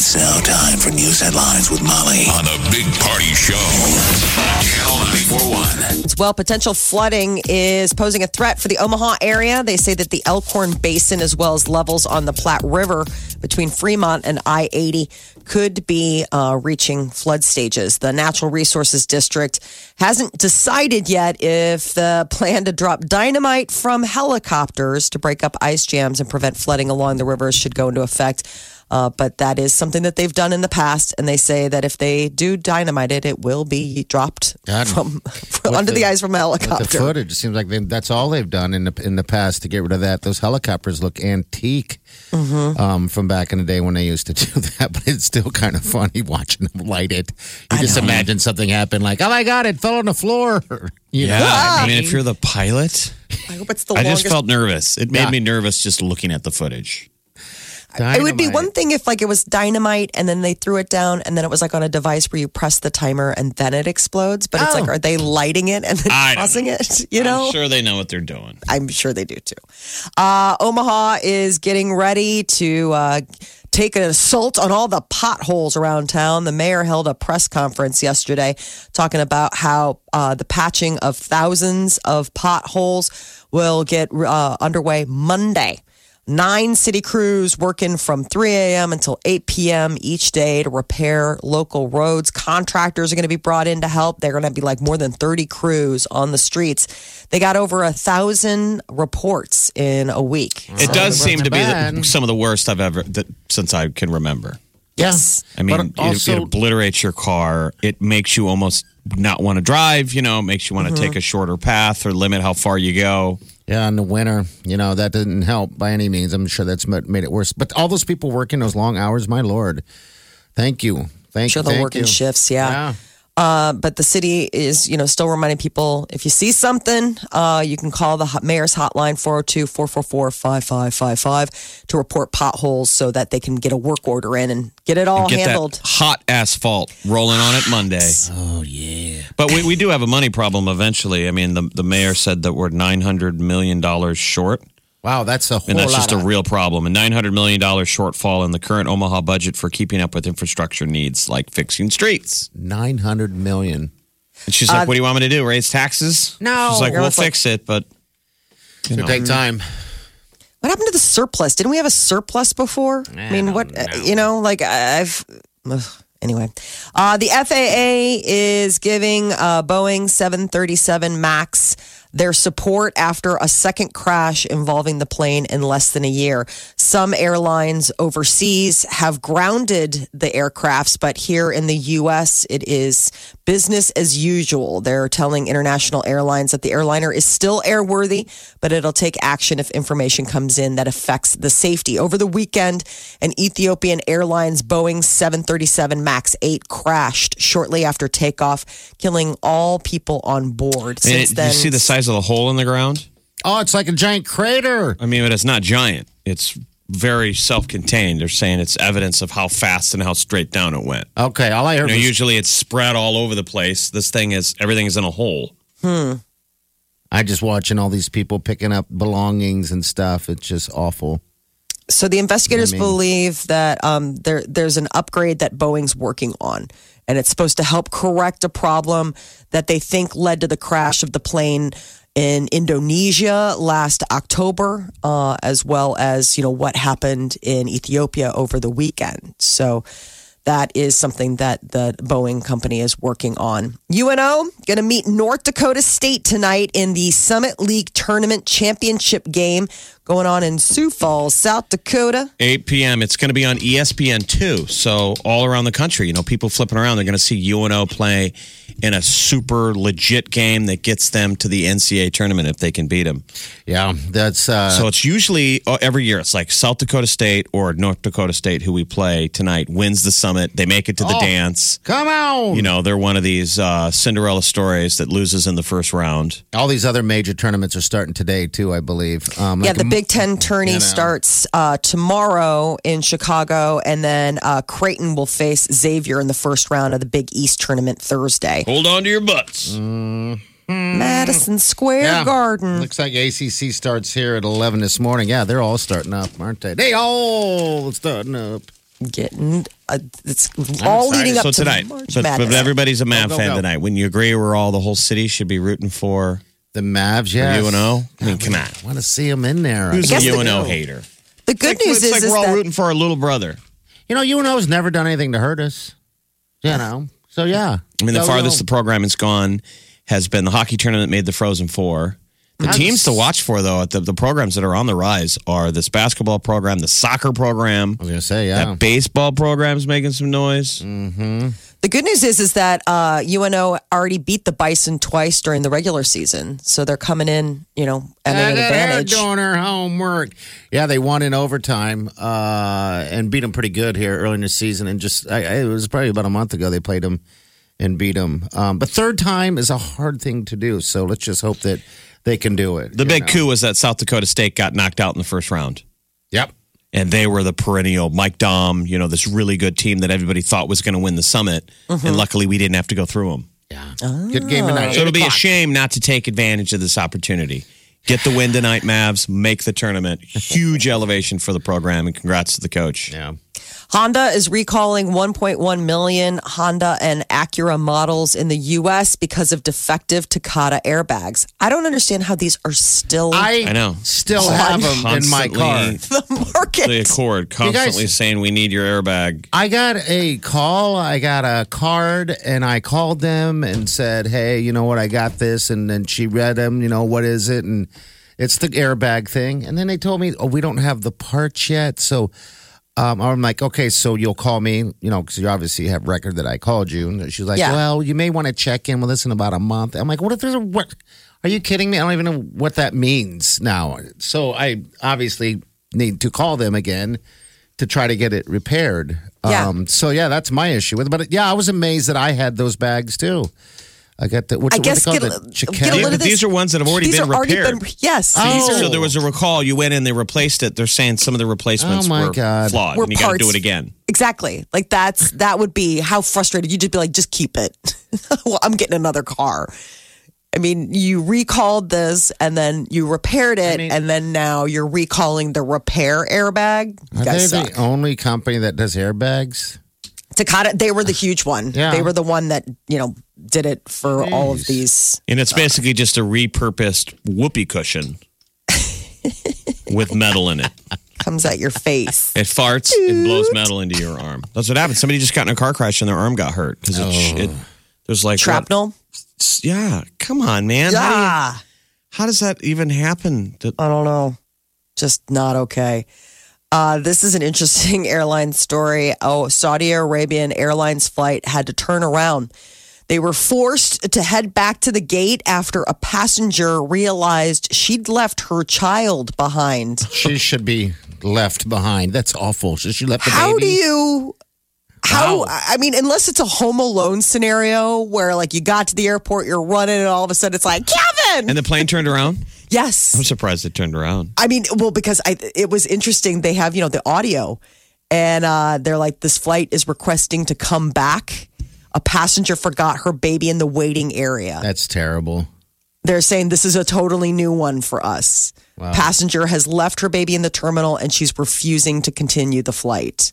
It's now time for news headlines with Molly on a big party show on Channel 941. Well, potential flooding is posing a threat for the Omaha area. They say that the Elkhorn Basin, as well as levels on the Platte River between Fremont and I 80, could be uh, reaching flood stages. The Natural Resources District hasn't decided yet if the plan to drop dynamite from helicopters to break up ice jams and prevent flooding along the rivers should go into effect. Uh, but that is something that they've done in the past, and they say that if they do dynamite it, it will be dropped God. from, from under the, the- ice from a With helicopter. the footage, it seems like they, that's all they've done in the in the past to get rid of that. Those helicopters look antique Mm-hmm. um, from back in the day when they used to do that, but it's still kind of funny watching them light it. You just imagine something happen like, "Oh my god, it fell on the floor." You know? Yeah, I mean, if you're the pilot, I hope it's the I longest. just felt nervous. It made Yeah. me nervous just looking at the footage. It would be one thing if like it was dynamite and then they threw it down and then it was like on a device where you press the timer and then it explodes. But it's Oh. like, are they lighting it and then I don't tossing it? You know, I'm sure they know what they're doing. I'm sure they do too. Uh, Omaha is getting ready to uh, take an assault on all the potholes around town. The mayor held a press conference yesterday talking about how uh, the patching of thousands of potholes will get uh, underway Monday. Nine city crews working from 3 a.m. until 8 p.m. each day to repair local roads. Contractors are going to be brought in to help. They're going to be like more than 30 crews on the streets. They got over a thousand reports in a week. It does seem to be the, some of the worst I've ever that, since I can remember. Yes. I mean, But it, it obliterates your car. It makes you almost not want to drive. You know, makes you want to Mm-hmm. take a shorter path or limit how far you go. Yeah, in the winter, you know, that didn't help by any means. I'm sure that's made it worse. But all those people working those long hours, my lord, thank you. Thank Sure, you. they'll thank work in you. shifts, yeah. Yeah. Uh, but the city is, you know, still reminding people if you see something, uh, you can call the mayor's hotline 402 444 5555 to report potholes so that they can get a work order in and get it all Get handled. that hot asphalt rolling on it Monday. Oh, yeah. But we, we do have a money problem eventually. I mean, the, the mayor said that we're $900 million short. Wow, that's a whole And that's lot just a real problem. A $900 million shortfall in the current Omaha budget for keeping up with infrastructure needs like fixing streets. 900 million. And she's like, What do you want me to do? Raise taxes? No. She's like, We'll almost like- fix it, but. You know. It'll take time. What happened to the surplus? Didn't we have a surplus before? I mean, what, uh, you know, like I've. ugh, Anyway, uh, the FAA is giving uh, Boeing 737 MAX their support after a second crash involving the plane in less than a year. Some airlines overseas have grounded the aircrafts, but here in the U.S., it is business as usual. They're telling international airlines that the airliner is still airworthy, but it'll take action if information comes in that affects the safety. Over the weekend, an Ethiopian Airlines Boeing 737 MAX 8 crashed shortly after takeoff, killing all people on board. I mean, Since it- then, you see the size of the hole in the ground? Oh, it's like a giant crater. I mean, but it's not giant. It's very self-contained. They're saying it's evidence of how fast and how straight down it went. Okay, all I You heard know, was usually it's spread all over the place. This thing is everything is in a hole. Hmm. I just watching all these people picking up belongings and stuff. It's just awful. So the investigators I mean- believe that um, there there's an upgrade that Boeing's working on, and it's supposed to help correct a problem that they think led to the crash of the plane in Indonesia last October, uh, as well as you know what happened in Ethiopia over the weekend. So. That is something that the Boeing company is working on. UNO going to meet North Dakota State tonight in the Summit League Tournament Championship game going on in Sioux Falls, South Dakota. 8 p.m. It's going to be on E ESPN too. So all around the country, you know, people flipping around, they're going to see UNO play in a super legit game that gets them to the NCAA tournament if they can beat them. Yeah, that's uh, So it's usually uh, every year. It's like South Dakota State or North Dakota State, who we play tonight, wins the summit. They make it to the Oh. dance. come on. You know, they're one of these uh, Cinderella stories that loses in the first round. all these other major tournaments are starting today too, I believe. Um, Yeah, like the a- Big Ten tourney you know. starts uh, tomorrow in Chicago, and then uh, Creighton will face Xavier in the first round of the Big East tournament Thursday. Hold on to your butts. Madison Square Yeah. Garden. Looks like ACC starts here at 11 this morning. Yeah, they're all starting up, aren't they? They all starting up. Getting uh, it's all excited. leading up So to tonight, March but, Madness. but everybody's a Mav go, fan go. tonight. When you agree, we're all the whole city should be rooting for The Mavs, yeah. UNO. I mean, come on. want to see them in there. Who's guess a the- UNO hater? the good It's like- news it's is, like is we're all that rooting for our little brother. You know, UNO's never done anything to hurt us. You know, so yeah. I mean, the farthest the program has gone has been the hockey tournament made the Frozen Four. The teams to watch for, though, the, the programs that are on the rise are this basketball program, the soccer program, I was gonna say, yeah. that baseball program's making some noise. Mm-hmm. The good news is is that uh, UNO already beat the Bison twice during the regular season, so they're coming in, you know, at an Look at her advantage. doing her homework. Yeah, they won in overtime uh, and beat them pretty good here early in the season. And just, I, I- it was probably about a month ago they played them and beat them. Um, but third time is a hard thing to do. So let's just hope that they can do it. The big know. coup was that South Dakota State got knocked out in the first round. Yep. And they were the perennial Mike Dom, you know, this really good team that everybody thought was going to win the summit. Mm-hmm. And luckily, we didn't have to go through them. Yeah. Ah. Good game tonight. So it'll be a shame not to take advantage of this opportunity. Get the win tonight, Mavs. Make the tournament. Huge elevation for the program, and congrats to the coach. Yeah. Honda is recalling 1.1 million Honda and Acura models in the U.S. because of defective Takata airbags. I don't understand how these are still I, I know. still have them in my car. The market. The Accord constantly guys- saying we need your airbag. I got a call, I got a card, and I called them and said, "Hey, you know what? I got this." And then she read them. You know what is it? And it's the airbag thing. And then they told me, "Oh, we don't have the parts yet." So um, I'm like, "Okay, so you'll call me, you know, because you obviously have record that I called you." And she's like, Yeah. "Well, you may want to check in with us in about a month." I'm like, "What if there's a what? Are you kidding me? I don't even know what that means now." So I obviously need to call them again to try to get it repaired. Yeah. Um, so yeah, that's my issue with it. But yeah, I was amazed that I had those bags too. I got the. What's, I guess what get, they a- call it? get Chicken? a Yeah, little but of these are ones that have already These been are already repaired. been- yes, Oh. these are So there was a recall. You went in, they replaced it. They're saying some of the replacements Oh, my were God. flawed. Were and you got to do it again. Exactly. Like that's that would be how frustrated you'd just be like, just keep it. well, I'm getting another car. I mean, you recalled this and then you repaired it, mean- and then now you're recalling the repair airbag. You Are they guys the only company that does airbags? Takata, they were the huge one. Yeah. They were the one that you know did it for all of these. And it's basically just a repurposed whoopee cushion with metal in it. Comes at your face. It farts and blows metal into your arm. That's what happened. Somebody just got in a car crash and their arm got hurt because it, it there's like Shrapnel. what- yeah, come on, man. How, do you- Yeah. how does that even happen? To- I don't know. Just not okay. Uh, this is an interesting airline story. Oh, Saudi Arabian Airlines flight had to turn around. They were forced to head back to the gate after a passenger realized she'd left her child behind. She should be left behind. That's awful. She, she left the How baby. do you? How? Wow. I mean, unless it's a Home Alone scenario where, like, you got to the airport, you're running, and all of a sudden it's like Kevin. and the plane turned around. yes, I'm surprised it turned around. I mean, well, because I, it was interesting. They have, you know, the audio, and uh, they're like, this flight is requesting to come back. A passenger forgot her baby in the waiting area. That's terrible. They're saying this is a totally new one for us. Passenger has left her baby in the terminal, and she's refusing to continue the flight.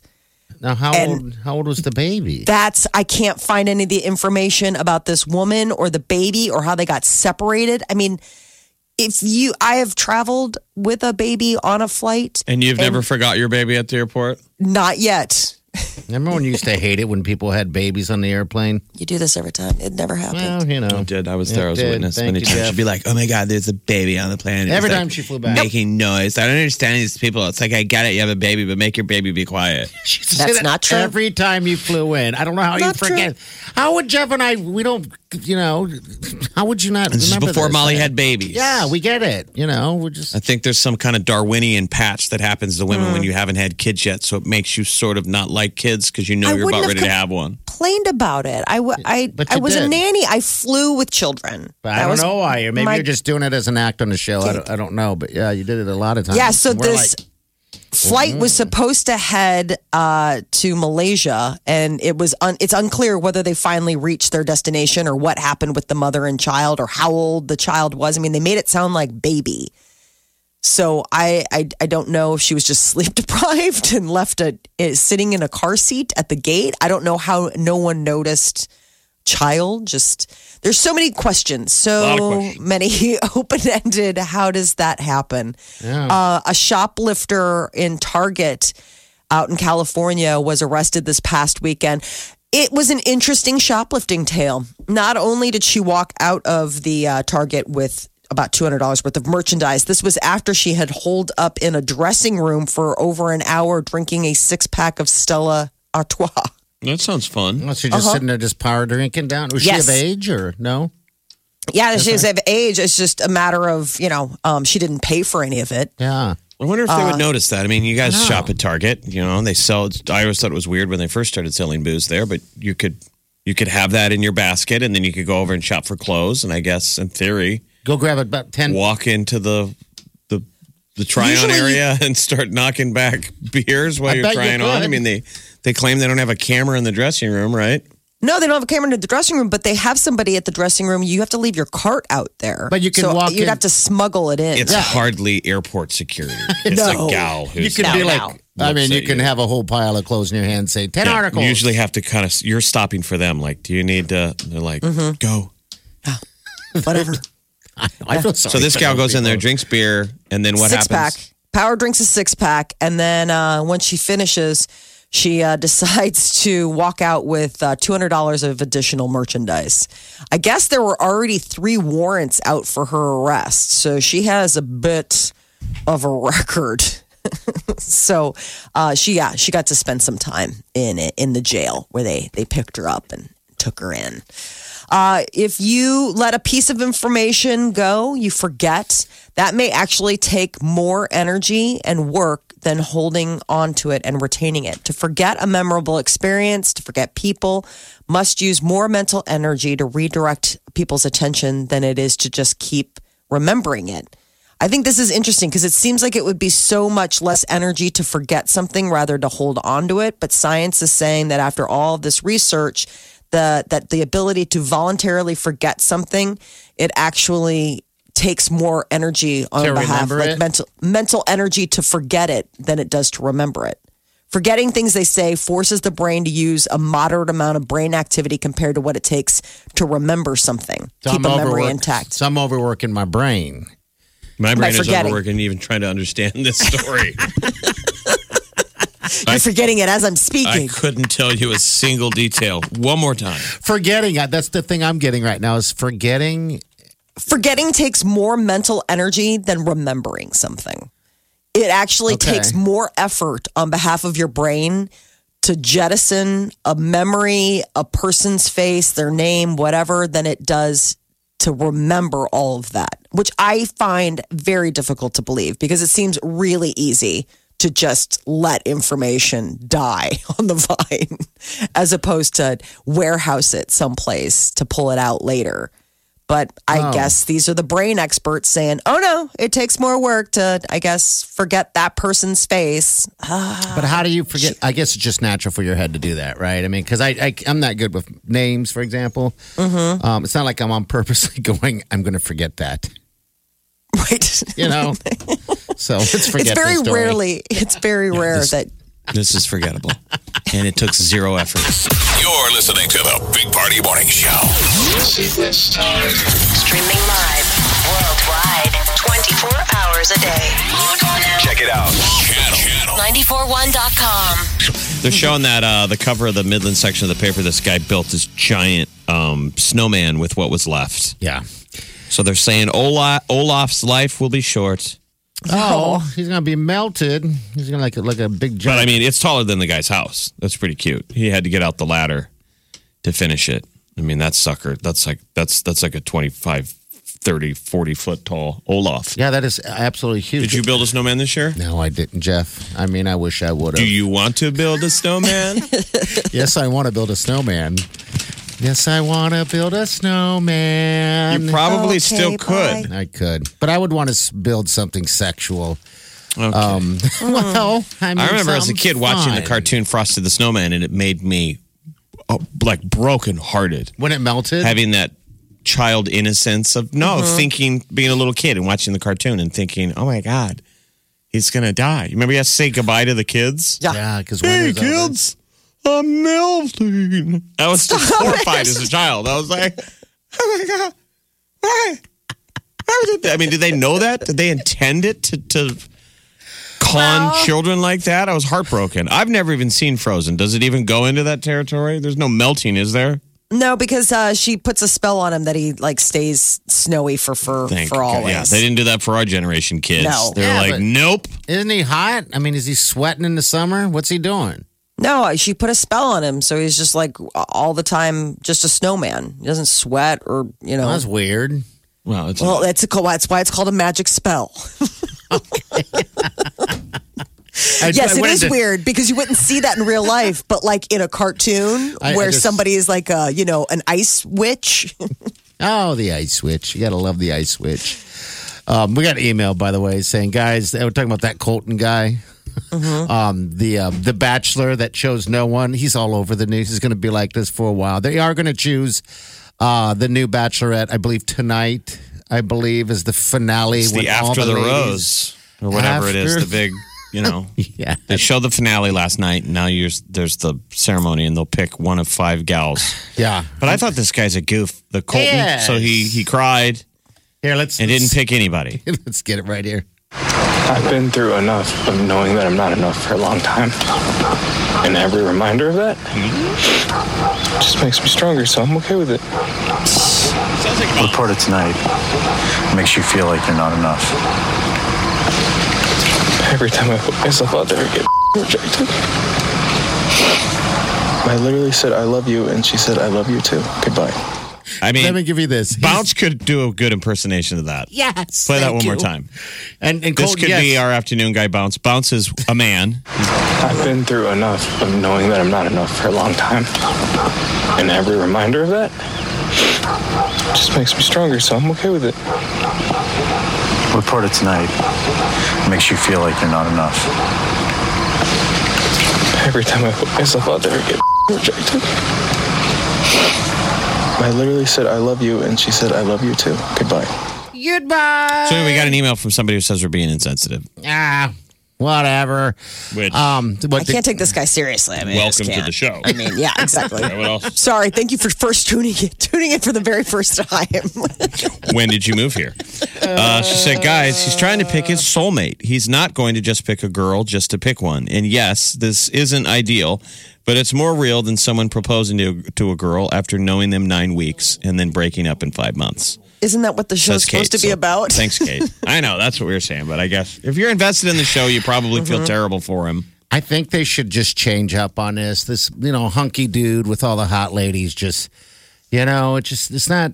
Now, how And- old? How old was the baby? That's I can't find any of the information about this woman or the baby or how they got separated. I mean, if you, I have traveled with a baby on a flight. And you've never forgot your baby at the airport? Not yet. Remember when you used to hate it when people had babies on the airplane? You do this every time. It never happened. Well, you know. I did. I was there. I was a did. witness. Thank Many you, times Jeff. she'd be like, "Oh my God, there's a baby on the plane." Every It's time like she flew back. making noise. I don't understand these people. It's like I get it. You have a baby, but make your baby be quiet. She used That's say not true. Every time you flew in, I don't know how you Not true. forget. How would Jeff and I? We don't. You know, how would you not? This is before this? Molly had babies. Yeah, we get it. You know, we're just. I think there's some kind of Darwinian patch that happens to women Hmm. when you haven't had kids yet, so it makes you sort of not like kids because you know I you're about ready to have one. Complained about it. I, w- I, But I you was a nanny. I flew with children. But That I don't know why. Maybe my- you're just doing it as an act on the show. I don't, I don't know. But yeah, you did it a lot of times. Yeah, so And this like, flight was supposed to head uh, to Malaysia, and it was un- it's unclear whether they finally reached their destination or what happened with the mother and child or how old the child was. I mean, they made it sound like baby. So I I, I don't know if she was just sleep deprived and left a sitting in a car seat at the gate. I don't know how no one noticed child just there's so many questions so questions. many open-ended how does that happen uh, a shoplifter in target out in california was arrested this past weekend it was an interesting shoplifting tale not only did she walk out of the uh, target with about $200 worth of merchandise. This was after she had holed up in a dressing room for over an hour drinking a six pack of Stella Artois. That sounds fun. Was she just sitting there, just power drinking down? Was Uh-huh. Yes. she of age or no? Yeah, she's of age. It's just a matter of, you know, um, she didn't pay for any of it. Yeah. I wonder if they Uh, would notice that. I mean, you guys shop at Target, you know, and they sell. I always thought it was weird when they first started selling booze there, but you could you could have that in your basket, and then you could go over and shop for clothes. And I guess in theory, Go grab about 10. walk into the the the try on Usually- area and start knocking back beers while I you're bet you trying on. I mean, they they claim they don't have a camera in the dressing room, right? No, they don't have a camera in the dressing room, but they have somebody at the dressing room. You have to leave your cart out there. But you can so walk You'd in- have to smuggle it in. It's hardly airport security. It's No. a gal who's You can No, be no. like, I mean, you can you. have a whole pile of clothes in your hand, say 10 Yeah, articles. You usually have to kind of you're stopping for them. Like, do you need to? They're like, Mm-hmm. go. Whatever. I feel sorry So this for gal those goes in there, people. drinks beer, and then what six happens? pack. Power drinks a six pack, and then uh, when she finishes, she uh, decides to walk out with uh, two hundred dollars of additional merchandise. I guess there were already three warrants out for her arrest, so she has a bit of a record. so uh, she yeah she got to spend some time in it in the jail where they they picked her up and took her in. Uh, if you let a piece of information go, you forget. That may actually take more energy and work than holding on to it and retaining it. To forget a memorable experience, to forget people, must use more mental energy to redirect people's attention than it is to just keep remembering it. I think this is interesting because it seems like it would be so much less energy to forget something rather to hold on to it. But science is saying that after all of this research, the, that the ability to voluntarily forget something, it actually takes more energy on To behalf, like it? mental mental energy to forget it than it does to remember it. Forgetting things they say forces the brain to use a moderate amount of brain activity compared to what it takes to remember something. So Keep I'm a memory intact. So I'm overworking my brain. My brain is overworking, even trying to understand this story. You're forgetting it as I'm speaking. I couldn't tell you a single detail. One more time. Forgetting, uh, that's the thing I'm getting right now is forgetting. Forgetting takes more mental energy than remembering something. It actually Okay. takes more effort on behalf of your brain to jettison a memory, a person's face, their name, whatever, than it does to remember all of that, which I find very difficult to believe because it seems really easy to just let information die on the vine as opposed to warehouse it someplace to pull it out later. But I guess these are the brain experts saying, oh no, it takes more work to, I guess, forget that person's face. But how do you forget? I guess it's just natural for your head to do that, right? I mean, because I, I I'm not good with names, for example. Mm-hmm. Um, it's not like I'm on purposely going. I'm going to forget that, Right. you know. so let's forget. it's very rarely, it's very rare this- that This is forgettable. and it took zero effort. You're listening to the Big Party Morning Show. Streaming live Worldwide, 24 hours a day. Log on now. Check it out. Channel. 941.com. They're showing that uh, the cover of the Midland section of the paper. This guy built this giant um, snowman with what was left. Yeah. So they're saying Ola- Olaf's life will be short. Oh. oh, he's gonna be melted. He's gonna like like a big But. I mean, it's taller than the guy's house. That's pretty cute. He had to get out the ladder to finish it. I mean, that sucker, that's like that's that's like a 25, 30, 40 foot tall Olaf. yeah, that is absolutely huge. Did you build a snowman this year? No, I didn't, Jeff. I mean, I wish I would have. Do you want to build a snowman? yes, I want to build a snowman. Yes, I want to build a snowman. you probably Okay, still bye. could. I could, but I would want to build something sexual. Okay. Um, well, I, mean, I remember as a something kid watching the cartoon Frosty the Snowman, and it made me uh, like brokenhearted. when it melted. Having that child innocence of no Mm-hmm. thinking, being a little kid and watching the cartoon and thinking, "Oh my god, he's gonna die." You remember you have to say goodbye to the kids. Yeah. because yeah, because Hey kids, I'm melting. I was just horrified as a child. I was like, "Oh my god, why? Why did they? I mean, did they know that? Did they intend it to to con children like that? I was heartbroken. I've never even seen Frozen. Does it even go into that territory? There's no melting, is there? No, because uh, she puts a spell on him that he like stays snowy for for, Thank for God. always. Yeah, they didn't do that for our generation kids. No. They're Yeah, like, nope. Isn't he hot? I mean, is he sweating in the summer? What's he doing? No, she put a spell on him, so he's just like all the time, just a snowman. He doesn't sweat or you know. That's weird. Well, it's well, that's a, that's why it's called a magic spell. I- yes, I it wanted is to- weird because you wouldn't see that in real life, but like in a cartoon I- I where just- somebody is like a you know an ice witch. Oh, the ice witch! You got to love the ice witch. Um, we got an email, by the way, saying, guys, we're talking about that Colton guy. Um, the uh, the bachelor that chose no one. He's all over the news. He's going to be like this for a while. They are going to choose uh, the new bachelorette, I believe, tonight. I believe is the finale. It's when the all after the, ladies- rose or whatever it is. The big, you know. Yeah. They showed the finale last night. And now you're, there's the ceremony, and they'll pick one of five gals. Yeah. But I thought this guy's a goof, the Colton. Yes. So he he cried Here, let's. and didn't pick anybody. Let's get it right here. I've been through enough of knowing that I'm not enough for a long time. And every reminder of that just makes me stronger, so I'm okay with it. Report it tonight. Makes you feel like you're not enough. Every time I put myself out there, I get rejected. I literally said, I love you, and she said, I love you too. Goodbye. I mean, Let me give you this. Bounce could do a good impersonation of that. Yes. Play that thank one more time. And, and This Colton, could be our afternoon guy, Bounce. Bounce is a man. I've been through enough of knowing that I'm not enough for a long time. And every reminder of that just makes me stronger, so I'm okay with it. Report it tonight. Makes you feel like you're not enough. Every time I put myself out there, I get rejected. I literally said, I love you, and she said, I love you too. Goodbye. Goodbye. So we got an email from somebody who says we're being insensitive. Ah, whatever. Which Um, what I can't take this guy seriously. I mean, I welcome to can't. the show. I mean, yeah, exactly. What else? Sorry, thank you for first tuning in, tuning in for the very first time. when did you move here? Uh, she said, guys, he's trying to pick his soulmate. He's not going to just pick a girl just to pick one. And yes, this isn't ideal, but it's more real than someone proposing to, to a girl after knowing them nine weeks and then breaking up in five months. Isn't that what the show's Kate. supposed to be about? Thanks, Kate. I know that's what we were saying, but I guess if you're invested in the show, you probably Mm-hmm. feel terrible for him. I think they should just change up on this. This, you know, hunky dude with all the hot ladies. Just, you know, it just it's not.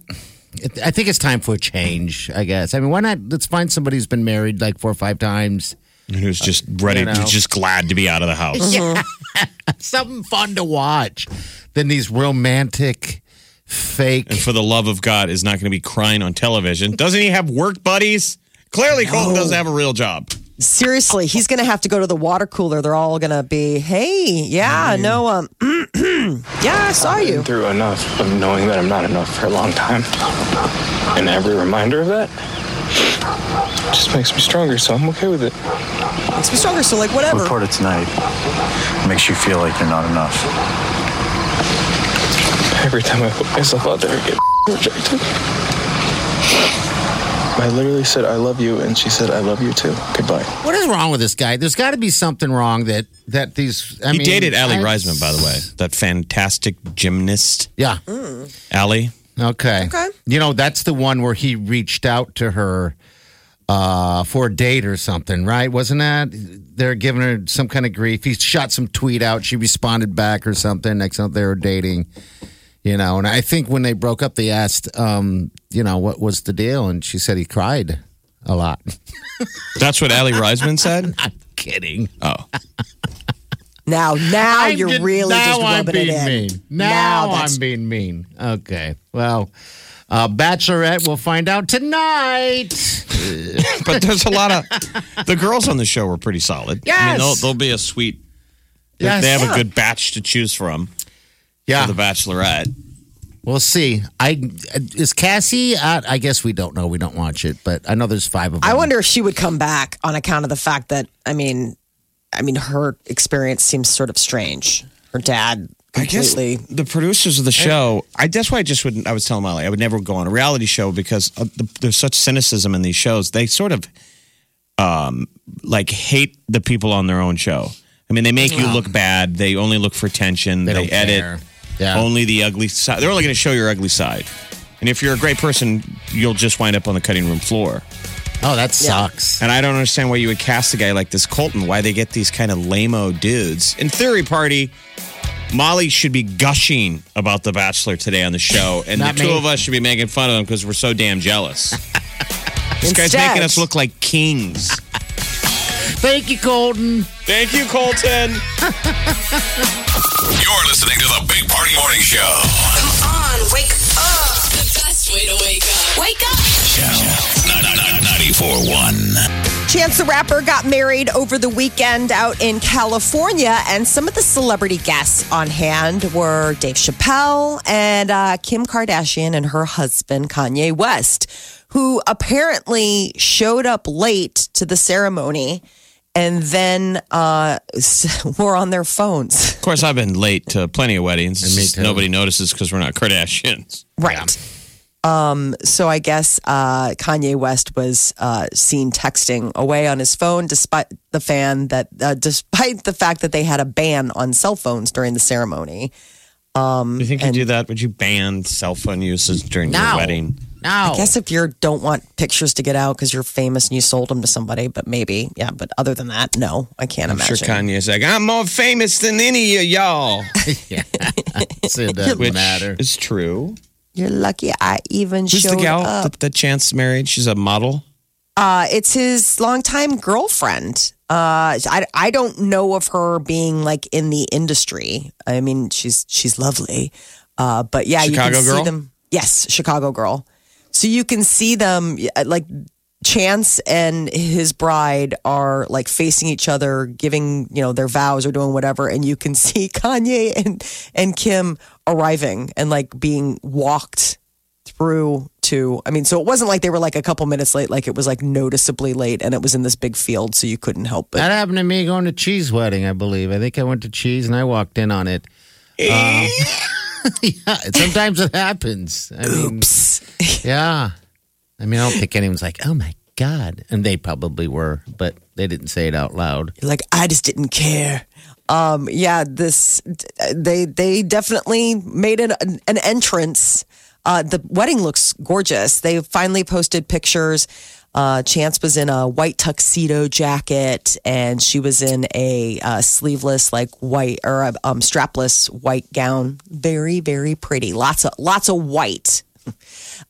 It, I think it's time for a change. I guess. I mean, why not? Let's find somebody who's been married like four or five times. Who's just ready, you know. who's just glad to be out of the house. Yeah. Something fun to watch than these romantic, fake. And for the love of God, is not going to be crying on television. Doesn't he have work buddies? Clearly, Colton doesn't have a real job. Seriously, he's going to have to go to the water cooler. They're all going to be, hey, yeah, no, um, yeah, I saw I've you. been through enough of knowing that I'm not enough for a long time. And every reminder of that just makes me stronger, so I'm okay with it. Makes me stronger, so like whatever. Report it tonight. Makes you feel like you're not enough. Every time I put myself out there, I get rejected. I literally said, I love you. And she said, I love you too. Goodbye. What is wrong with this guy? There's got to be something wrong that that these. I he mean, dated Aly I- Raisman, by the way, that fantastic gymnast. Yeah. Aly. Okay. Okay. You know, that's the one where he reached out to her uh, for a date or something, right? Wasn't that? They're giving her some kind of grief. He shot some tweet out. She responded back or something. Next month they were dating. You know, and I think when they broke up, they asked, um, you know, what was the deal? And she said he cried a lot. That's what Aly Raisman said. I'm kidding. Oh, Now, now I'm you're just- really now just I'm rubbing it being in. mean. Now, that's I'm being mean. Okay. Well, uh, Bachelorette, we'll find out tonight. but there's a lot of the girls on the show were pretty solid. I mean, Yes. they'll, they'll be a sweet. Yes. They have Yeah. a good batch to choose from Yeah. for the Bachelorette. We'll see. I is Cassie. I, I guess we don't know. We don't watch it, but I know there's five of them. I wonder if she would come back on account of the fact that I mean, I mean, her experience seems sort of strange. Her dad I guess the producers of the show. I that's why I just wouldn't. I was telling Molly I would never go on a reality show because of the, there's such cynicism in these shows. They sort of um like hate the people on their own show. I mean, they make you look bad. They only look for attention. They They, don't edit care. Yeah. only the ugly side. They're only going to show your ugly side. And if you're a great person, you'll just wind up on the cutting room floor. Oh, that sucks. And I don't understand why you would cast a guy like this Colton. Why they get these kind of lame-o dudes? In theory, party. Molly should be gushing about The Bachelor today on the show, and the Not two me. of us should be making fun of him because we're so damn jealous. this guy's Instead- making us look like kings. Thank you, Colton. Thank you, Colton. Chance the Rapper got married over the weekend out in California, and some of the celebrity guests on hand were Dave Chappelle and uh, Kim Kardashian and her husband, Kanye West, who apparently showed up late to the ceremony and then uh, were on their phones. Of course, I've been late to plenty of weddings. Me too. Nobody notices because we're not Kardashians. Right. Um, so I guess uh, Kanye West was uh, seen texting away on his phone, despite the fan that, uh, despite the fact that they had a ban on cell phones during the ceremony. Do you think you do that? Would you ban cell phone usage during your wedding? No. I guess if you don't want pictures to get out because you're famous and you sold them to somebody, but maybe, yeah. But other than that, no, I can't I'm sure imagine. Kanye's like, I'm more famous than any of y'all. So it doesn't Which matter. is true. You're lucky I even Who's showed the gal up. that, that Chance married? She's a model. Uh, it's his longtime girlfriend. Uh, I, I don't know of her being like in the industry. I mean, she's she's lovely. Uh, but yeah, you Chicago can girl? see them. Yes, Chicago girl. So you can see them like Chance and his bride are like facing each other, giving you know their vows or doing whatever, and you can see Kanye and and Kim arriving and like being walked through to I mean so it wasn't like they were like a couple minutes late like it was like noticeably late and it was in this big field so you couldn't help but That happened to me going to Cheese wedding, I believe. I think I went to Cheese and I walked in on it. Um, yeah, sometimes it happens. I mean, oops yeah. I mean, I don't think anyone's like, oh my God. And they probably were, but they didn't say it out loud. like I just didn't care um yeah this they they definitely made an an entrance uh the wedding looks gorgeous they finally posted pictures uh, Chance was in a white tuxedo jacket, and she was in a uh, sleeveless, like white or a um, strapless white gown. Very, very pretty. Lots of lots of white.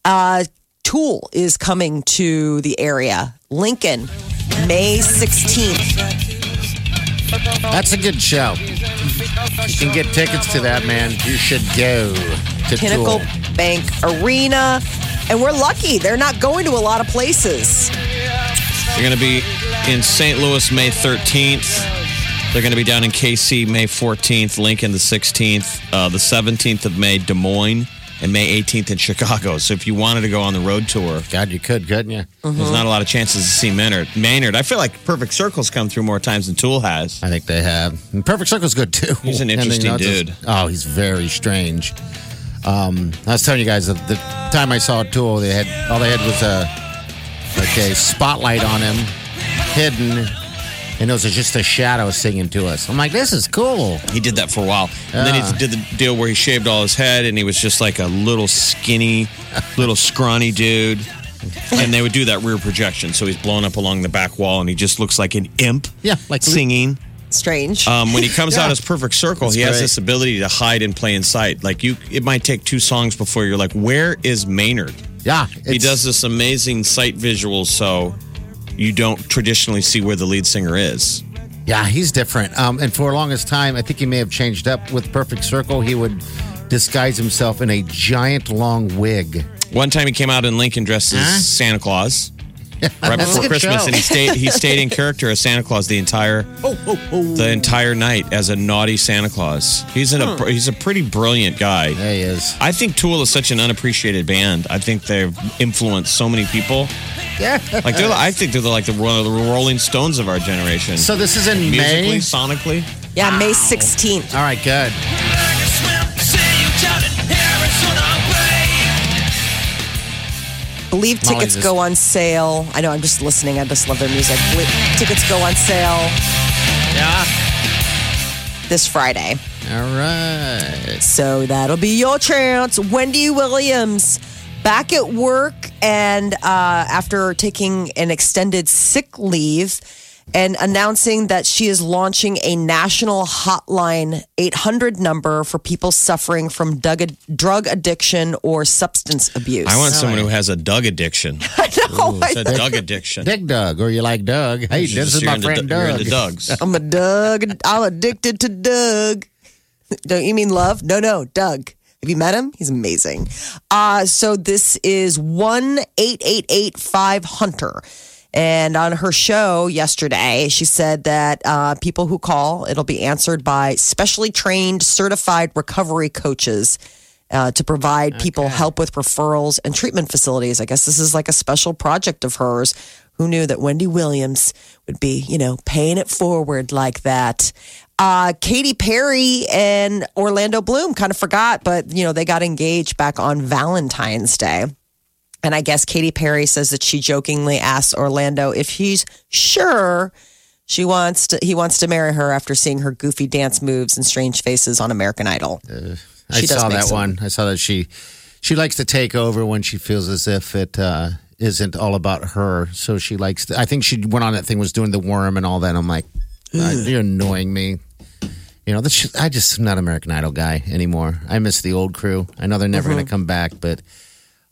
Uh, Tool is coming to the area. Lincoln, May 16th. That's a good show. You can get tickets to that, man. You should go to Pinnacle Tool. Bank Arena. And we're lucky. They're not going to a lot of places. They're going to be in St. Louis May 13th. They're going to be down in KC May 14th, Lincoln the 16th, uh, the 17th of May, Des Moines, and May 18th in Chicago. So if you wanted to go on the road tour, God, you could, couldn't you? there's not a lot of chances to see Maynard. Maynard, I feel like Perfect Circle's come through more times than Tool has. I think they have. And Perfect Circle's good too. He's an And, you interesting know, it's just- dude. oh, he's very strange. Um, I was telling you guys that the time I saw Tool, they had all they had was a like a spotlight on him, hidden, and it was just a shadow singing to us. I'm like, this is cool. He did that for a while. And then he did the deal where he shaved all his head and he was just like a little skinny, little scrawny dude. And they would do that rear projection. So he's blown up along the back wall and he just looks like an imp Yeah, like singing. Strange. Um, when he comes Yeah. out as perfect circle, he has great. this ability to hide and play in plain sight. Like you, it might take two songs before you're like, "Where is Maynard?" Yeah, He it's- does this amazing sight visual. so you don't traditionally see where the lead singer is. Yeah, he's different. Um, and for the longest time, I think he may have changed up with Perfect Circle. He would disguise himself in a giant long wig. One time he came out in Lincoln dressed as Huh? Santa Claus. Right before Christmas, show. and he stayed. He stayed in character as Santa Claus the entire the entire night as a naughty Santa Claus. He's in a he's a pretty brilliant guy. There he is. I think Tool is such an unappreciated band. I think they've influenced so many people. Yeah. Like they're, I think they're like the one of the Rolling Stones of our generation. So this is in musically, May. sonically. yeah, May 16th. All right, good. Believe tickets go on sale. I know, I'm just listening. I just love their music. Believe- Tickets go on sale Yeah. this Friday. All right. So that'll be your chance. Wendy Williams back at work and uh, after taking an extended sick leave and announcing that she is launching a national hotline 800 number for people suffering from drug, drug addiction or substance abuse. I want someone who has a Doug addiction. I know. It's I a know. Doug addiction. Dick Doug, or you like Doug. Hey, You're this just- is you're my into friend Du- you're Doug. Dougs. I'm a Doug. I'm addicted to Doug. Don't you mean love? No, no, Doug. Have you met him? He's amazing. Uh, so this is one eight eight eight five Hunter. And on her show yesterday, she said that uh, people who call, it'll be answered by specially trained, certified recovery coaches uh, to provide people help with referrals and treatment facilities. I guess this is like a special project of hers. Who knew that Wendy Williams would be, you know, paying it forward like that? Uh, Katy Perry and Orlando Bloom kind of forgot, but, you know, they got engaged back on Valentine's Day. And I guess Katy Perry says that she jokingly asks Orlando if he's sure she wants to he wants to marry her after seeing her goofy dance moves and strange faces on American Idol. I She does saw that some- one. I saw that she she likes to take over when she feels as if it uh, isn't all about her. So she likes. To, I think she went on that thing was doing the worm and all that. I'm like, "God, you're annoying me. You know, this, I just am not American Idol guy anymore. I miss the old crew. I know they're never Mm-hmm. going to come back, but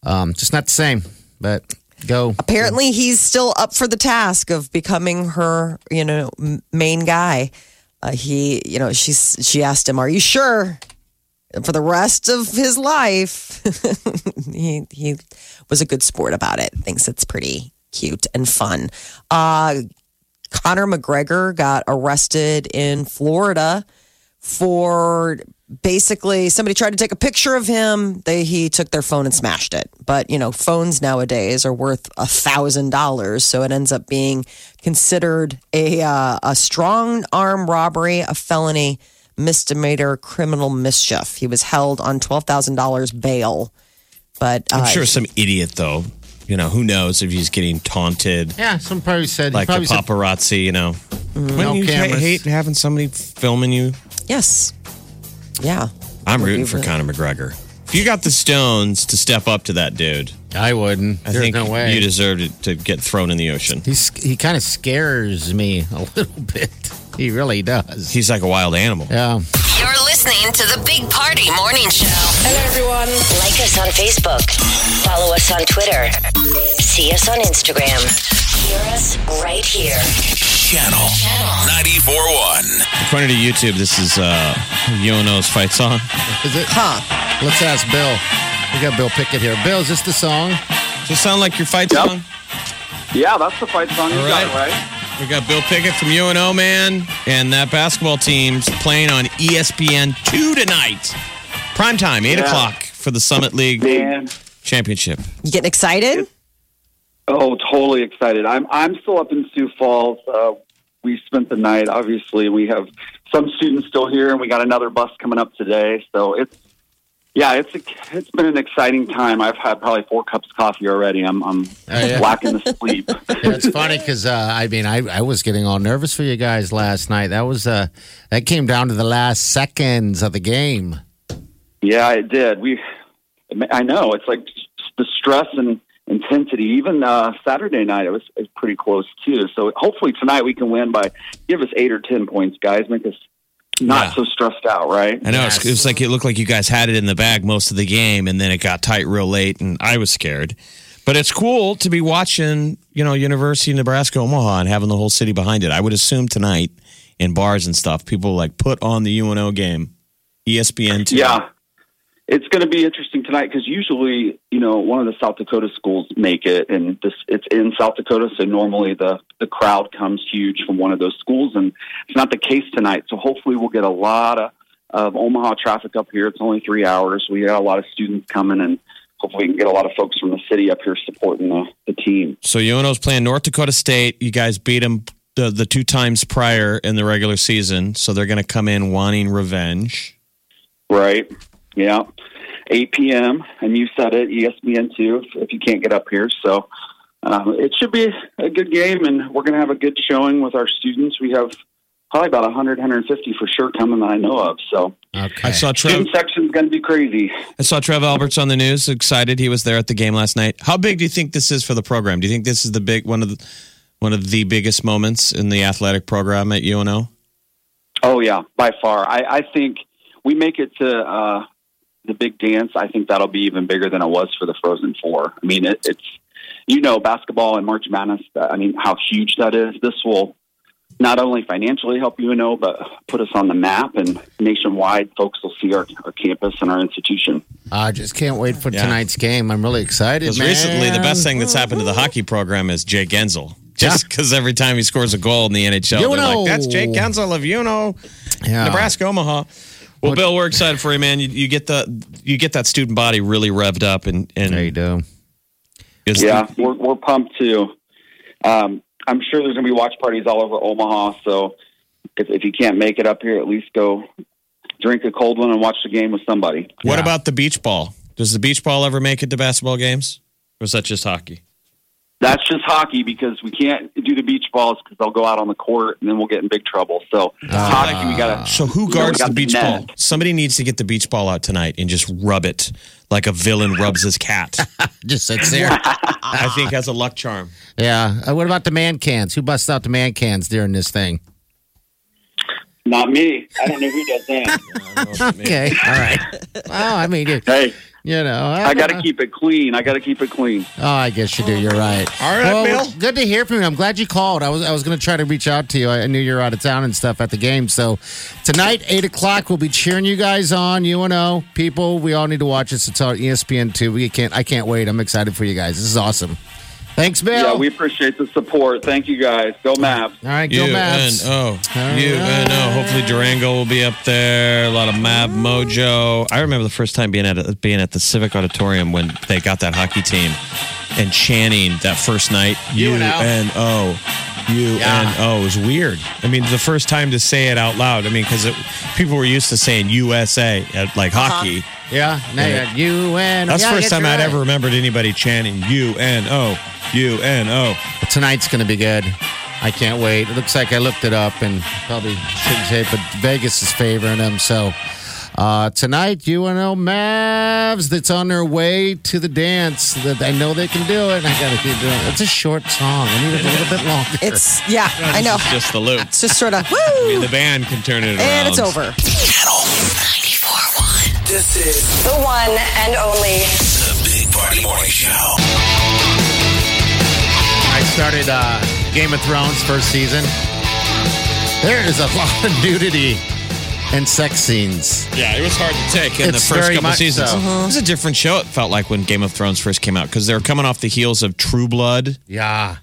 um, just not the same. But go. Apparently, he's still up for the task of becoming her, you know, main guy. Uh, he, you know, she's she asked him, "Are you sure?" For the rest of his life, he he was a good sport about it. Thinks it's pretty cute and fun. Uh, Conor McGregor got arrested in Florida for basically somebody tried to take a picture of him. They he took their phone and smashed it. But you know, phones nowadays are worth a thousand dollars, so it ends up being considered a uh, a strong arm robbery, a felony misdemeanor criminal mischief. He was held on twelve thousand dollars bail. But uh, I'm sure some idiot though. You know, who knows if he's getting taunted Yeah, some probably said like the probably said, paparazzi. You know, Mm-hmm. no you cameras. hate having somebody filming you. yes, yeah. I'm Would rooting for really? Conor McGregor. If you got the stones to step up to that dude, I wouldn't. I There's think no way. you deserve to, to get thrown in the ocean. He's he kind of scares me a little bit. He really does. He's like a wild animal. yeah. You're listening to the Big Party Morning Show. Hello, everyone. Like us on Facebook. Follow us on Twitter. See us on Instagram. Hear us right here. Channel 94.1. According to YouTube, this is uh, UNO's fight song. Is it? Huh. Let's ask Bill. We got Bill Pickett here. Bill, is this the song? Does it sound like your fight Yep. song? Yeah, that's the fight song. You All got it right. right. We got Bill Pickett from UNO, man, and that basketball team's playing on E ESPN 2 tonight. Prime time, 8 Yeah. o'clock for the Summit League Man, Championship. You getting excited? Oh, totally excited. I'm I'm still up in Sioux Falls. Uh, we spent the night. Obviously, we have some students still here, and we got another bus coming up today. So it's Yeah, it's a, it's been an exciting time. I've had probably four cups of coffee already. I'm I'm yeah. lacking the sleep. Yeah, it's funny because uh, I mean I, I was getting all nervous for you guys last night. That was uh that came down to the last seconds of the game. Yeah, it did. We, I know it's like the stress and intensity. Even uh, Saturday night, it was, it was pretty close too. So hopefully tonight we can win by give us eight or ten points, guys. Make us not Yeah. so stressed out, right? I know it's, it was like it looked like you guys had it in the bag most of the game, and then it got tight real late, and I was scared. But it's cool to be watching, you know, University of Nebraska Omaha and having the whole city behind it. I would assume tonight in bars and stuff, people like put on the UNO game, ESPN two. Yeah. It's going to be interesting tonight because usually, you know, one of the South Dakota schools make it, and this it's in South Dakota, so normally the the crowd comes huge from one of those schools, and it's not the case tonight. So hopefully, we'll get a lot of of Omaha traffic up here. It's only three hours. We got a lot of students coming, and hopefully, we can get a lot of folks from the city up here supporting the the team. So UNO's playing North Dakota State. You guys beat them the, the two times prior in the regular season, so they're going to come in wanting revenge. Right. Yeah. 8 p.m. And you said it, ESPN two. If, if you can't get up here, so um, it should be a good game, and we're going to have a good showing with our students. We have probably about 100, 150 for sure coming that I know of. So Okay. I saw Trev. student section's going to be crazy. I saw Trev Alberts on the news. Excited, he was there at the game last night. How big do you think this is for the program? Do you think this is the big one of the one of the biggest moments in the athletic program at UNO? Oh yeah, by far. I, I think we make it to uh, the big dance. I think that'll be even bigger than it was for the Frozen Four. I mean, it, it's you know basketball and March Madness. Uh, I mean, how huge that is. This will not only financially help UNO, but put us on the map and nationwide. Folks will see our, our campus and our institution. I just can't wait for Yeah. tonight's game. I'm really excited. Because man. recently, the best thing that's happened to the hockey program is Jake Guentzel. Just because every time he scores a goal in the NHL, they're UNO. like, "That's Jake Guentzel of UNO, Yeah. Nebraska, Omaha." Well, Bill, we're excited for you, man. You, you get the you get that student body really revved up, and and There you do. is Yeah, we're we're pumped too. Um, I'm sure there's going to be watch parties all over Omaha. So if, if you can't make it up here, at least go drink a cold one and watch the game with somebody. What Yeah. about the beach ball? Does the beach ball ever make it to basketball games? Or is that just hockey? That's just hockey because we can't do the beach balls because they'll go out on the court and then we'll get in big trouble. So hockey, we got to. So who You know, guards the the beach net. ball? Somebody needs to get the beach ball out tonight and just rub it like a villain rubs his cat. Just sits there. I think as a luck charm. yeah. Uh, what about the man cans? Who busts out the man cans during this thing? Not me. I don't know who does that. Okay. All right. Well, I mean, you, hey, you know, I got to keep it clean. I got to keep it clean. Oh, I guess you do. You're right. All right, well, Bill. Good to hear from you. I'm glad you called. I was I was going to try to reach out to you. I knew you were out of town and stuff at the game. So tonight, eight o'clock, we'll be cheering you guys on. UNO people, we all need to watch this. It's on ESPN two. We can't. I can't wait. I'm excited for you guys. This is awesome. Thanks, Bill. Yeah, we appreciate the support. Thank you guys. Go Mavs. all right, go Mavs. Oh, UNO. Oh, UNO. Hopefully Durango will be up there. A lot of Mav Mojo. I remember the first time being at a, being at the Civic Auditorium when they got that hockey team and chanting that first night UNO. Oh, UNO. Oh, it was weird. I mean, the first time to say it out loud. I mean, because people were used to saying USA at like uh-huh. hockey. Yeah, now you got. That's Yeah, the I first guess time you're I'd right. ever remembered anybody chanting UNO. UNO. But tonight's going to be good. I can't wait. It looks like I looked it up and probably shouldn't say, it, but Vegas is favoring them. So uh, tonight, UNO Mavs that's on their way to the dance. That I know they can do it. I got to keep doing it. It's a short song. I need it a little bit longer. It's yeah, I know. It's just the loop. It's just sort of I mean, woo, the band can turn it around. and it's over. Channel 94.1. This is The one and only. the Big Party Morning Show. I started uh, Game of Thrones first season. There is a lot of nudity and sex scenes. Yeah, it was hard to take in It's the first very couple much seasons. so. Uh-huh. It was a different show. It felt like when Game of Thrones first came out because they were coming off the heels of True Blood, Yeah.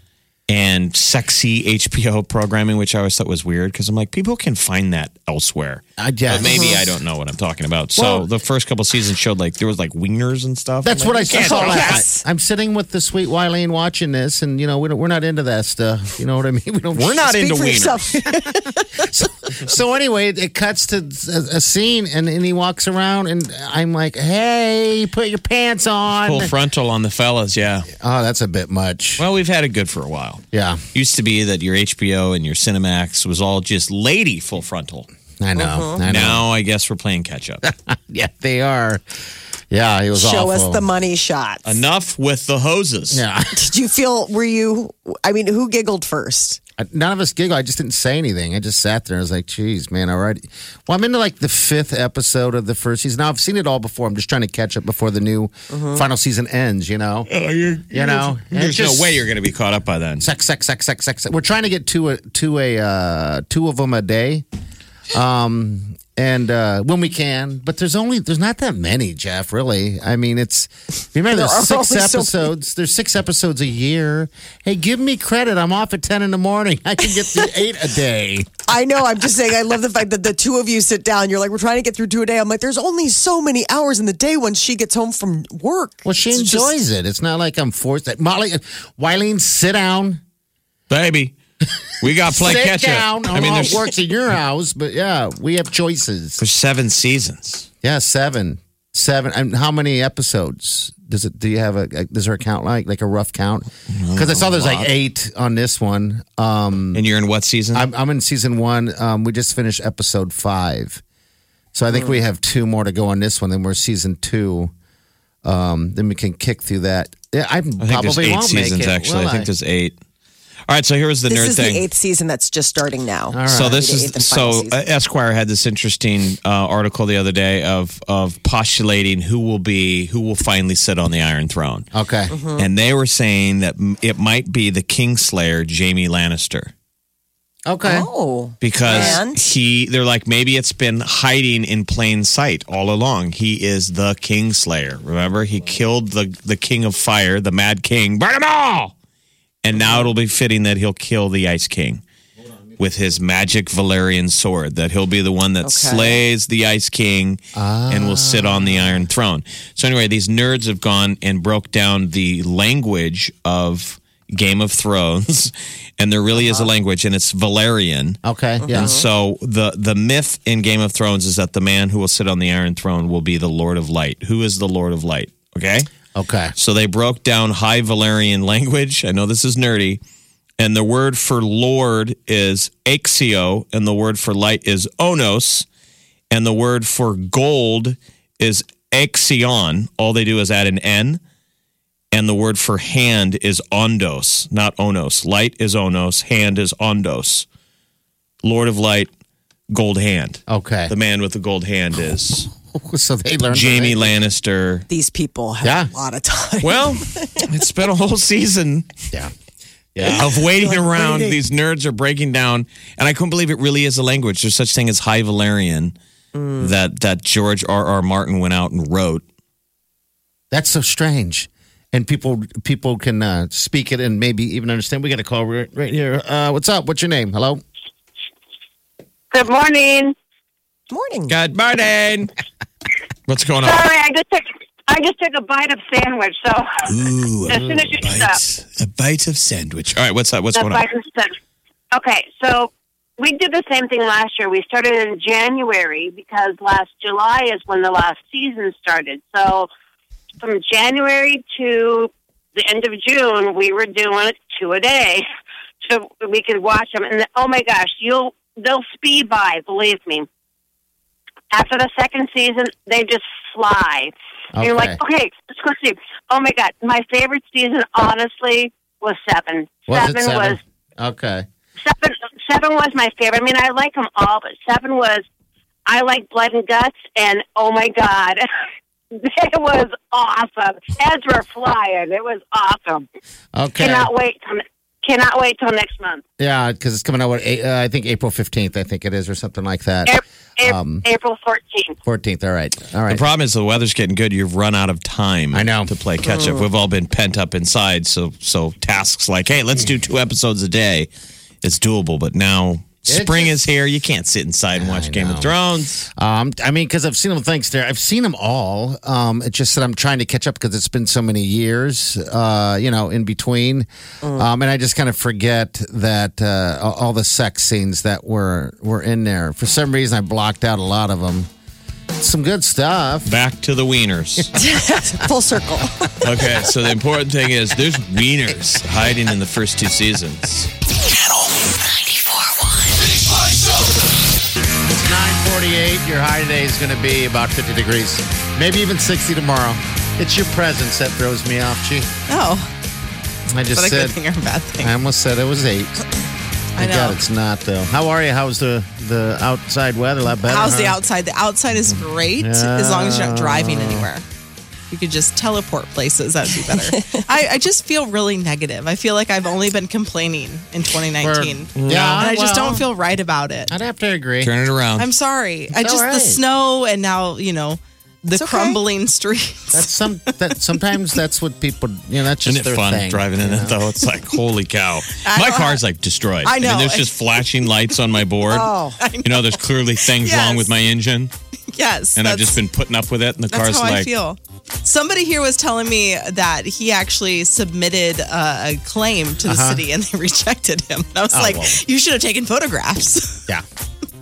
And sexy HBO programming, which I always thought was weird because I'm like, people can find that elsewhere. Uh, I guess. But maybe I mm-hmm. don't know what I'm talking about. So Well- the first couple seasons showed like there was like wieners and stuff. That's I'm what I like, you saw can't do last night. I'm sitting with the sweet Wileen watching this, and you know we don't, we're not into that stuff. You know what I mean? We don't. We're not into for wieners. yourself. So anyway, it cuts to a, a scene, and, and he walks around, and I'm like, "Hey, put your pants on." Full frontal on the fellas, yeah. Oh, that's a bit much. Well, we've had it good for a while. Yeah, Used to be that your HBO and your Cinemax was all just lady full frontal. I know. Uh-huh. I know. Now I guess we're playing catch up. yeah, they are. Yeah, it was Show us the money shots. Enough with the hoses. Yeah, Did you feel? Were you? I mean, who giggled first? None of us giggled. I just didn't say anything. I just sat there. I was like, "Geez, man, already." Well, I'm into like the fifth episode of the first season. Now I've seen it all before. I'm just trying to catch up before the new final season ends. You know, you know. There's just- no way you're going to be caught up by then. sex, sex, sex, sex, sex. We're trying to get to a to a uh, two of them a day, um, and uh, when we can. But there's only there's not that many, Jeff. Really, I mean, it's remember There there's are six only so episodes. there's six episodes a year. Hey, give me credit. I'm off at ten in the morning. I can get through eight a day. I know. I'm just saying. I love the fact that the two of you sit down. You're like, we're trying to get through two a day. I'm like, there's only so many hours in the day when she gets home from work. Well, she It's just- enjoys it. It's not like I'm forced. That Molly, Wileen, sit down. Baby, we got play sit catch down. up. I, I mean, know how there's, it works in your house, but yeah, we have choices. there's seven seasons. Yeah, seven, seven. And how many episodes does it? Do you have a? Does there a count like like a rough count? Because I saw there's like eight on this one. Um, And you're in what season? I'm, I'm in season one. Um, we just finished episode five, so I think we have two more to go on this one. Then we're season two. Um, then we can kick through that. Yeah, I, I think probably there's eight won't make seasons, it, actually. will I think there's eight. All right, so here was the This nerd is thing. the eighth season that's just starting now. So this The is eighth and final so season. uh, Esquire had this interesting uh, article the other day of of postulating who will be who will finally sit on the Iron Throne, Okay. Mm-hmm. and they were saying that it might be the Kingslayer, Jaime Lannister, Okay. Oh, because And? he they're like maybe it's been hiding in plain sight all along. He is the Kingslayer. Remember, he killed the the King of Fire, the Mad King. Burn them all. And now it'll be fitting that he'll kill the Ice King with his magic Valyrian sword. That he'll be the one that Okay. slays the Ice King and will sit on the Iron ah. Throne. So anyway, these nerds have gone and broke down the language of Game of Thrones, and there really is a uh-huh. language, and it's Valyrian. Okay. Yeah. And so the the myth in Game of Thrones is that the man who will sit on the Iron Throne will be the Lord of Light. Who is the Lord of Light? Okay. Okay. So they broke down High Valyrian language. I know this is nerdy. And the word for Lord is Aeksio, and the word for light is Onos, and the word for gold is Aeksion. All they do is add an N. And the word for hand is Ondos, not Onos. Light is Onos, hand is Ondos. Lord of Light, gold hand. Okay. The man with the gold hand is so they learned. Jaime Lannister. these people have Yeah. a lot of time. Well, it's been a whole season Yeah. Yeah. of waiting around. waiting. These nerds are breaking down, and I couldn't believe it really is a language. There's such thing as High Valyrian that that George R. R. Martin went out and wrote. That's so strange. And people people can uh, speak it and maybe even understand. We got a call right, right here. Uh, what's up? What's your name? Hello. Good morning. Morning. Good morning. What's going on? Sorry, I just took I just took a bite of sandwich. So Ooh, as soon as you stop, a bite of sandwich. All right, what's up? What's the going on? bite of sandwich. Okay, so we did the same thing last year. We started in January because last July is when the last season started. So from January to the end of June, we were doing it two a day, so we could watch them. And oh my gosh, you'll they'll speed by. Believe me. After the second season, they just fly. And You're like, okay, let's go see. Oh my god, my favorite season, honestly, was seven. Was seven seven? was Okay. seven. Seven was my favorite. I mean, I like them all, but seven was. I like blood and guts, and oh my god, it was awesome. Heads were flying. It was awesome. Okay. Cannot wait. To, cannot wait till next month. Yeah, because it's coming out. What, uh, I think April fifteenth. I think it is, or something like that. April, Um, April 14th. Fourteenth. All right. All The problem is the weather's getting good. You've run out of time. I know. to play catch up. We've all been pent up inside. So so tasks like, hey, let's do two episodes a day. It's doable. But now spring just- is here. You can't sit inside and watch I Game know. of Thrones. Um, I mean, because I've seen them. Thanks, there. I've seen them all. Um, it's just that I'm trying to catch up because it's been so many years. Uh, you know, in between, um, and I just kind of forget that uh, all all the sex scenes that were were in there. For some reason, I blocked out a lot of them. Some good stuff. Back to the wieners. Full circle. okay, so the important thing is there's wieners hiding in the first two seasons. 948. Your high today is going to be about 50 degrees, maybe even 60 tomorrow. It's your presence that throws me off, G. Oh, I just a said. good thing or a bad thing? I almost said it was eight. I Thank God know. it's not though. How are you? How's the the outside weather? A lot better. How's the outside? The outside is great as long as you're not driving ah. anywhere. You could just teleport places. That'd be better. I, I just feel really negative. I feel like I've only been complaining in 2019. For- and I just well, don't feel right about it. I'd have to agree. Turn it around. I'm sorry. I just all the snow and now you know the okay. crumbling streets. That's some. That sometimes that's what people. You know, that's just Isn't it their fun thing. driving in you it though? It's like holy cow! I My car's like destroyed. I know. mean, there's just flashing lights on my board. Oh. You know, there's clearly things wrong with my engine, yes, and I've just been putting up with it. And the That's car's like, I feel. Somebody here was telling me that he actually submitted uh, a claim to the Uh-huh. city and they rejected him. And I was Oh, like, well. you should have taken photographs. Yeah,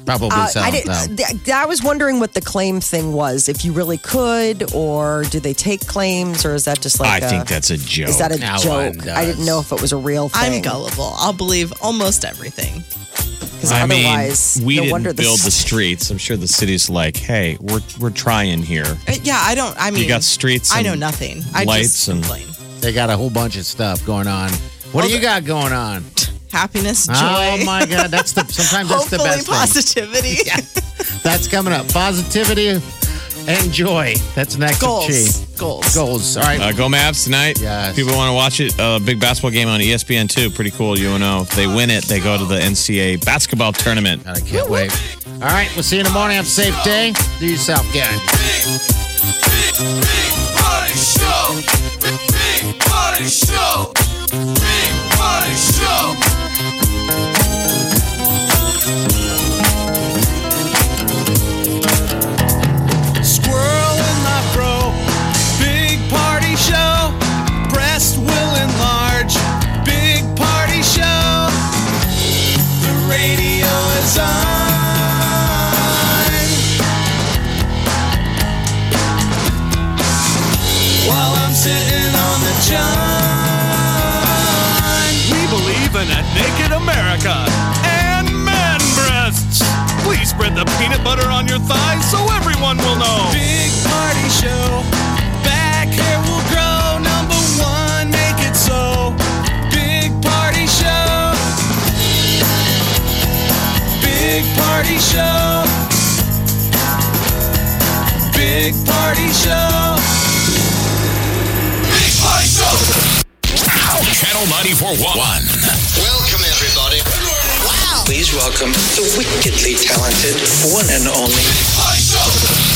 probably Uh, so. I, did, no. th- th- I was wondering what the claim thing was. If you really could, or do they take claims, or is that just like I a, think that's a joke. is that a No joke? I didn't know if it was a real thing. I'm gullible. I'll believe almost everything. Because I otherwise, mean, we no didn't wonder build the streets. I'm sure the city's like, hey, we're we're trying here. Uh, Yeah, I don't. I mean, you got streets I know and nothing. I lights just and- complain. They got a whole bunch of stuff going on. What do you got going on? Happiness, joy. Oh my God, that's the sometimes that's the Hopefully, best thing. positivity. That's coming up. Positivity and joy. That's next. with Chi. Goals. Goals. Goals. All right. Uh, go Mavs tonight. Yes. People want to watch it. A uh, big basketball game on ESPN too. Pretty cool. UNO. If they win it, they go to the NCAA basketball tournament. I can't wait. All right. We'll see you in the morning. Have a safe day. Do yourself good. Party show. Squirrel in my. Big party show. Breast will enlarge. Big party show. The radio is on. While I'm sitting on the john. Believe in a naked America and man breasts. Please spread the peanut butter on your thighs so everyone will know. Big party show. Back hair will grow. Number one, make it so. Big party show. Big party show. Big party show. Big party show. Channel 94.1. Welcome, everybody. Wow. Please welcome the wickedly talented one and only.